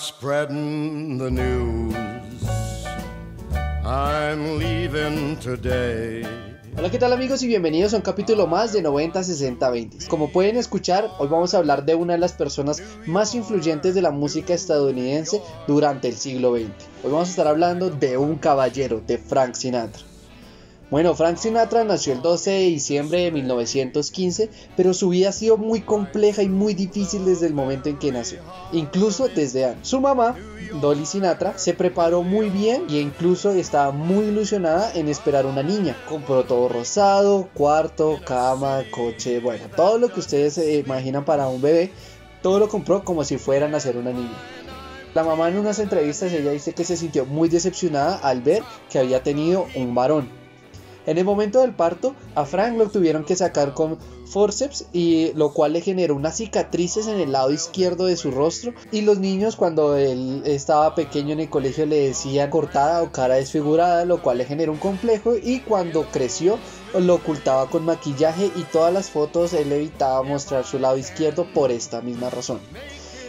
Spreading the news. I'm leaving today. Hola, ¿qué tal amigos y bienvenidos a un capítulo más de 90 60 20. Como pueden escuchar, hoy vamos a hablar de una de las personas más influyentes de la música estadounidense durante el siglo XX. Hoy vamos a estar hablando de un caballero, de Frank Sinatra. Bueno, Frank Sinatra nació el 12 de diciembre de 1915, pero su vida ha sido muy compleja y muy difícil desde el momento en que nació, incluso desde antes. Su mamá, Dolly Sinatra, se preparó muy bien e incluso estaba muy ilusionada en esperar una niña. Compró todo rosado, cuarto, cama, coche, bueno, todo lo que ustedes se imaginan para un bebé, todo lo compró como si fuera a nacer una niña. La mamá en unas entrevistas ella dice que se sintió muy decepcionada al ver que había tenido un varón. En el momento del parto, a Frank lo tuvieron que sacar con forceps y lo cual le generó unas cicatrices en el lado izquierdo de su rostro y los niños cuando él estaba pequeño en el colegio le decían cortada o cara desfigurada, lo cual le generó un complejo y cuando creció lo ocultaba con maquillaje y todas las fotos él evitaba mostrar su lado izquierdo por esta misma razón.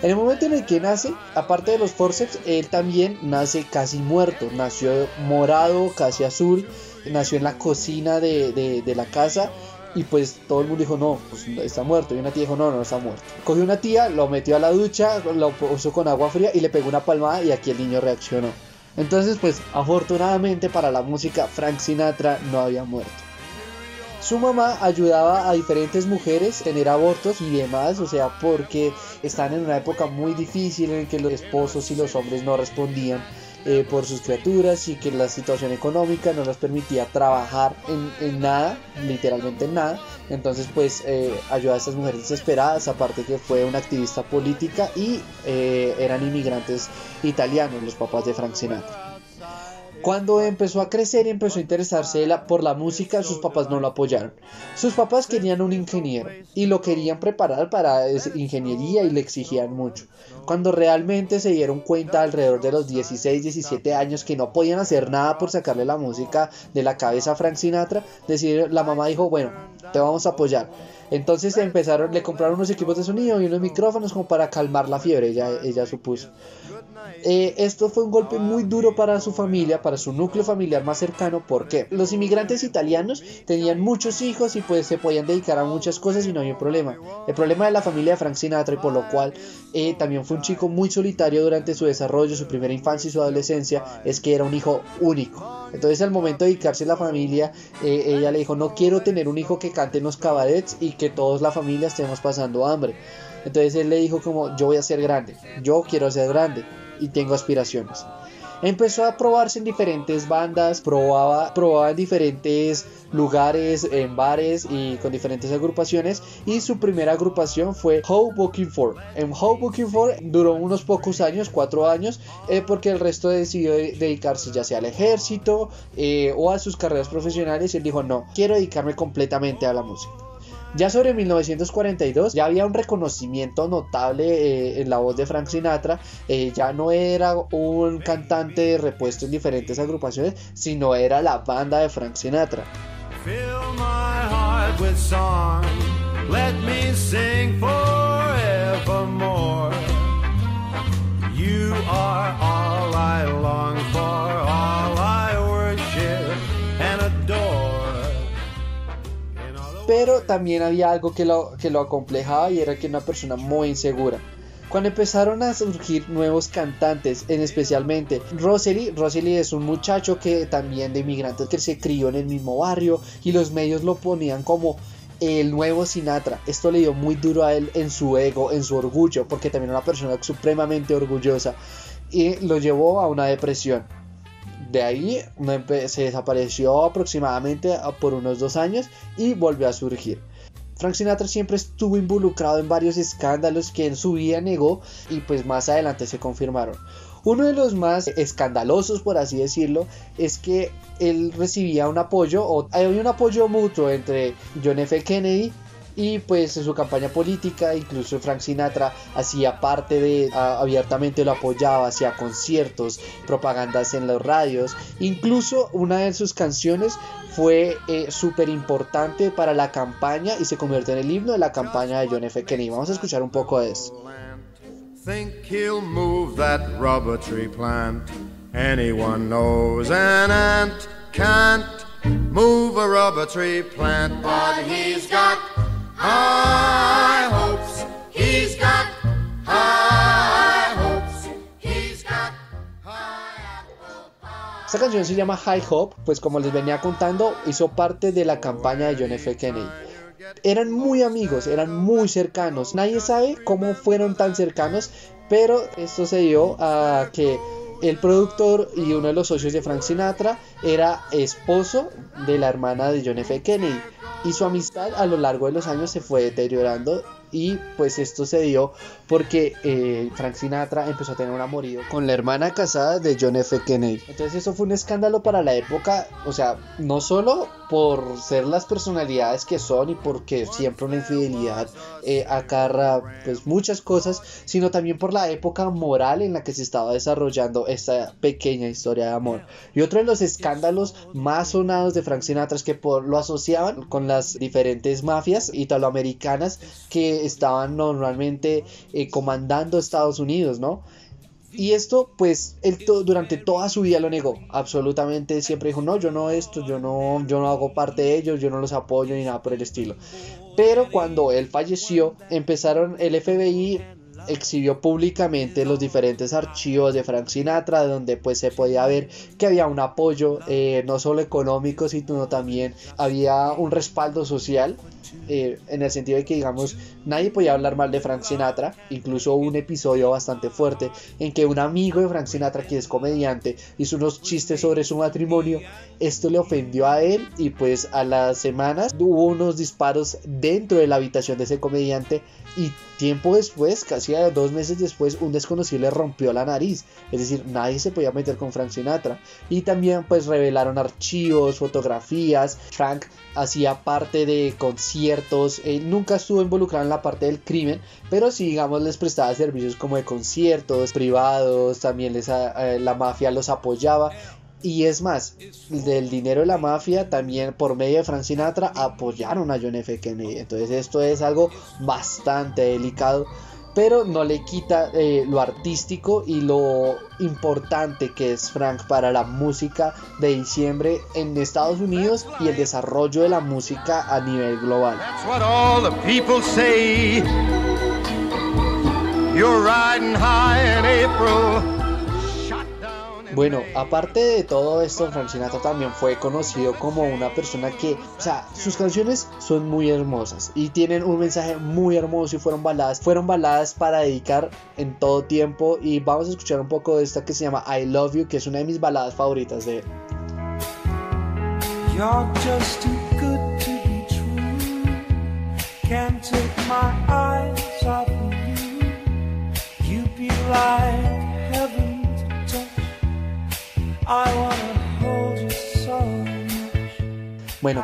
En el momento en el que nace, aparte de los forceps, él también nace casi muerto. Nació morado, casi azul. Nació en la cocina de, de- la casa. Y pues todo el mundo dijo, no, pues está muerto. Y una tía dijo, no, no está muerto. Cogió una tía, lo metió a la ducha, lo puso con agua fría y le pegó una palmada y aquí el niño reaccionó. Entonces, pues afortunadamente para la música, Frank Sinatra no había muerto. Su mamá ayudaba a diferentes mujeres a tener abortos y demás, o sea, porque están en una época muy difícil en que los esposos y los hombres no respondían eh, por sus criaturas y que la situación económica no les permitía trabajar en, en nada, literalmente en nada. Entonces, pues eh, ayudaba a estas mujeres desesperadas, aparte que fue una activista política y eh, eran inmigrantes italianos, los papás de Frank Sinatra. Cuando empezó a crecer y empezó a interesarse por la música, sus papás no lo apoyaron. Sus papás querían un ingeniero y lo querían preparar para ingeniería y le exigían mucho. Cuando realmente se dieron cuenta alrededor de los 16, 17 años que no podían hacer nada por sacarle la música de la cabeza a Frank Sinatra, la mamá dijo, bueno, te vamos a apoyar. Entonces empezaron, le compraron unos equipos de sonido y unos micrófonos como para calmar la fiebre, ella, ella supuso. Eh, esto fue un golpe muy duro para su familia, para su núcleo familiar más cercano, porque los inmigrantes italianos tenían muchos hijos y pues se podían dedicar a muchas cosas y no había problema. El problema de la familia de Frank Sinatra y por lo cual eh, también fue un chico muy solitario durante su desarrollo, su primera infancia y su adolescencia, es que era un hijo único. Entonces al momento de dedicarse a la familia, eh, ella le dijo, no quiero tener un hijo que cante en los cabarets y que todos la familia estemos pasando hambre. Entonces él le dijo como, yo voy a ser grande, yo quiero ser grande y tengo aspiraciones. Empezó a probarse en diferentes bandas, probaba, probaba en diferentes lugares, en bares y con diferentes agrupaciones. Y su primera agrupación fue How Booking For. En How Booking For duró unos pocos años, cuatro años, eh, porque el resto decidió de- dedicarse ya sea al ejército eh, o a sus carreras profesionales. Y él dijo: No, quiero dedicarme completamente a la música. Ya sobre 1942 ya había un reconocimiento notable eh, en la voz de Frank Sinatra, eh, ya no era un cantante repuesto en diferentes agrupaciones, sino era la banda de Frank Sinatra. Fill my heart with song. Let me sing forevermore. You are all I long Pero también había algo que lo, que lo acomplejaba y era que era una persona muy insegura. Cuando empezaron a surgir nuevos cantantes, en especialmente Rosalie, Rosalie es un muchacho que también de inmigrantes que se crió en el mismo barrio y los medios lo ponían como el nuevo Sinatra. Esto le dio muy duro a él en su ego, en su orgullo, porque también era una persona supremamente orgullosa y lo llevó a una depresión. De ahí se desapareció aproximadamente por unos dos años y volvió a surgir. Frank Sinatra siempre estuvo involucrado en varios escándalos que en su vida negó y pues más adelante se confirmaron. Uno de los más escandalosos, por así decirlo, es que él recibía un apoyo, o había un apoyo mutuo entre John F. Kennedy y pues en su campaña política incluso Frank Sinatra hacía parte de abiertamente lo apoyaba hacía conciertos propagandas en los radios incluso una de sus canciones fue eh, súper importante para la campaña y se convirtió en el himno de la campaña de John F. Kennedy vamos a escuchar un poco de eso Think he'll move that rubber tree plant. Anyone knows an ant can't move a rubber tree plant, but he's got Esta canción se llama High Hope, pues como les venía contando, hizo parte de la campaña de John F. Kennedy eran muy amigos, eran muy cercanos. Nadie sabe cómo fueron tan cercanos, pero esto se dio a que el productor y uno de los socios de Frank Sinatra era esposo de la hermana de John F. Kennedy y su amistad a lo largo de los años se fue deteriorando y pues esto se dio porque eh, Frank Sinatra empezó a tener un amorío con la hermana casada de John F. Kennedy. Entonces eso fue un escándalo para la época, o sea, no solo por ser las personalidades que son y porque siempre una infidelidad eh, acarra pues muchas cosas, sino también por la época moral en la que se estaba desarrollando esta pequeña historia de amor. Y otro de los escándalos más sonados de Frank Sinatra es que por, lo asociaban con las diferentes mafias italoamericanas que estaban normalmente eh, comandando Estados Unidos, ¿no? Y esto, pues, él durante toda su vida lo negó. Absolutamente siempre dijo, no, yo no esto, yo no, yo no hago parte de ellos, yo no los apoyo ni nada por el estilo. Pero cuando él falleció, empezaron el FBI exhibió públicamente los diferentes archivos de Frank Sinatra, donde pues se podía ver que había un apoyo eh, no solo económico, sino también había un respaldo social, eh, en el sentido de que digamos nadie podía hablar mal de Frank Sinatra, incluso un episodio bastante fuerte en que un amigo de Frank Sinatra, que es comediante, hizo unos chistes sobre su matrimonio, esto le ofendió a él y pues a las semanas hubo unos disparos dentro de la habitación de ese comediante y tiempo después, casi dos meses después, un desconocido le rompió la nariz. Es decir, nadie se podía meter con Frank Sinatra. Y también pues revelaron archivos, fotografías. Frank hacía parte de conciertos. Nunca estuvo involucrado en la parte del crimen, pero sí, digamos, les prestaba servicios como de conciertos privados. También les, eh, la mafia los apoyaba. Y es más, del dinero de la mafia también por medio de Frank Sinatra apoyaron a John F. Kennedy. Entonces esto es algo bastante delicado, pero no le quita eh, lo artístico y lo importante que es Frank para la música de diciembre en Estados Unidos y el desarrollo de la música a nivel global. Bueno, aparte de todo esto, Frank Sinatra también fue conocido como una persona que, o sea, sus canciones son muy hermosas y tienen un mensaje muy hermoso y fueron baladas, fueron baladas para dedicar en todo tiempo y vamos a escuchar un poco de esta que se llama I Love You, que es una de mis baladas favoritas de él. Bueno,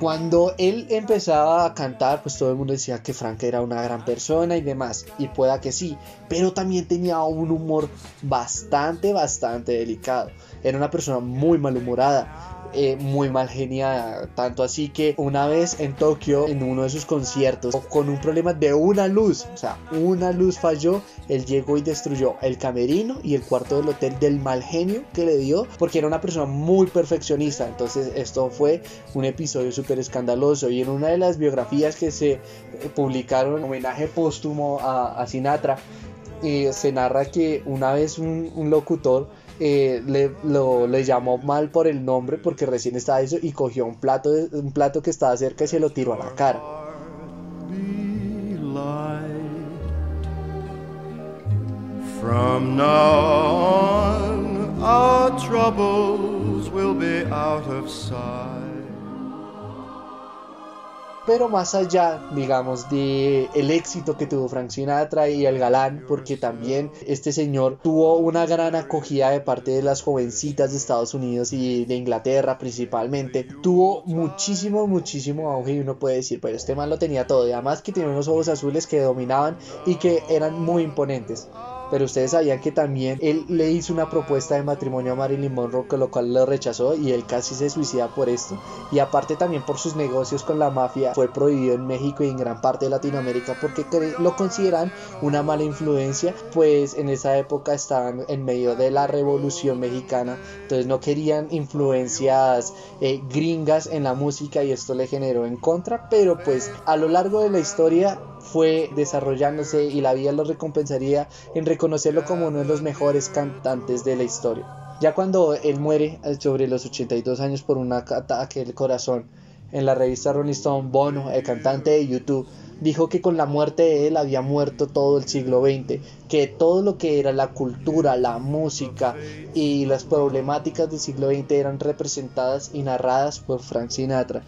cuando él empezaba a cantar, pues todo el mundo decía que Frank era una gran persona y demás, y pueda que sí, pero también tenía un humor bastante, bastante delicado. Era una persona muy malhumorada eh, muy mal geniada. Tanto así que una vez en Tokio, en uno de sus conciertos, con un problema de una luz, o sea, una luz falló, él llegó y destruyó el camerino y el cuarto del hotel del mal genio que le dio, porque era una persona muy perfeccionista. Entonces, esto fue un episodio súper escandaloso. Y en una de las biografías que se publicaron, homenaje póstumo a, Sinatra, eh, se narra que una vez un locutor eh, le, lo, le, llamó mal por el nombre porque recién estaba eso y cogió un plato, un plato que estaba cerca y se lo tiró a la cara. Pero más allá, digamos, de el éxito que tuvo Frank Sinatra y el galán, porque también este señor tuvo una gran acogida de parte de las jovencitas de Estados Unidos y de Inglaterra principalmente, tuvo muchísimo, muchísimo auge y uno puede decir, pero este man lo tenía todo, y además que tenía unos ojos azules que dominaban y que eran muy imponentes pero ustedes sabían que también él le hizo una propuesta de matrimonio a Marilyn Monroe, con lo cual lo rechazó y él casi se suicida por esto. Y aparte también por sus negocios con la mafia, fue prohibido en México y en gran parte de Latinoamérica porque lo consideran una mala influencia, pues en esa época estaban en medio de la revolución mexicana, entonces no querían influencias eh, gringas en la música y esto le generó en contra, pero pues a lo largo de la historia fue desarrollándose y la vida lo recompensaría en reconocerlo como uno de los mejores cantantes de la historia. Ya cuando él muere eh, sobre los 82 años por un ataque del corazón, en la revista Rolling Stone, Bono, el cantante de YouTube, dijo que con la muerte de él había muerto todo el siglo XX, que todo lo que era la cultura, la música y las problemáticas del siglo XX eran representadas y narradas por Frank Sinatra.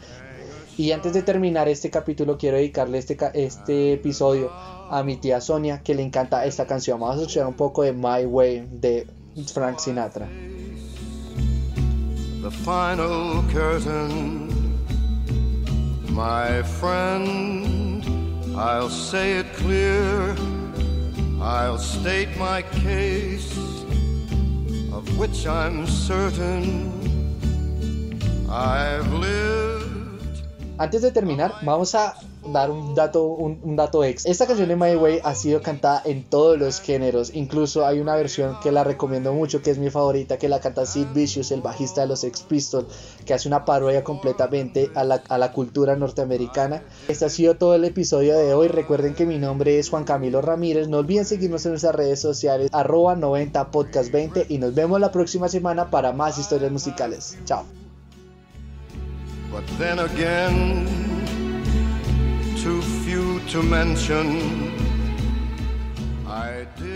Y antes de terminar este capítulo, quiero dedicarle este, este episodio a mi tía Sonia, que le encanta esta canción. Vamos a escuchar un poco de My Way de Frank Sinatra. The final curtain, my friend, I'll say it clear, I'll state my case, of which I'm certain I've lived. Antes de terminar, vamos a dar un dato, un, dato ex. Esta canción de My Way ha sido cantada en todos los géneros. Incluso hay una versión que la recomiendo mucho, que es mi favorita, que la canta Sid Vicious, el bajista de los Sex Pistols, que hace una parodia completamente a la, a la cultura norteamericana. Este ha sido todo el episodio de hoy. Recuerden que mi nombre es Juan Camilo Ramírez. No olviden seguirnos en nuestras redes sociales, arroba 90 podcast 20 y nos vemos la próxima semana para más historias musicales. Chao. But then again, too few to mention. I did.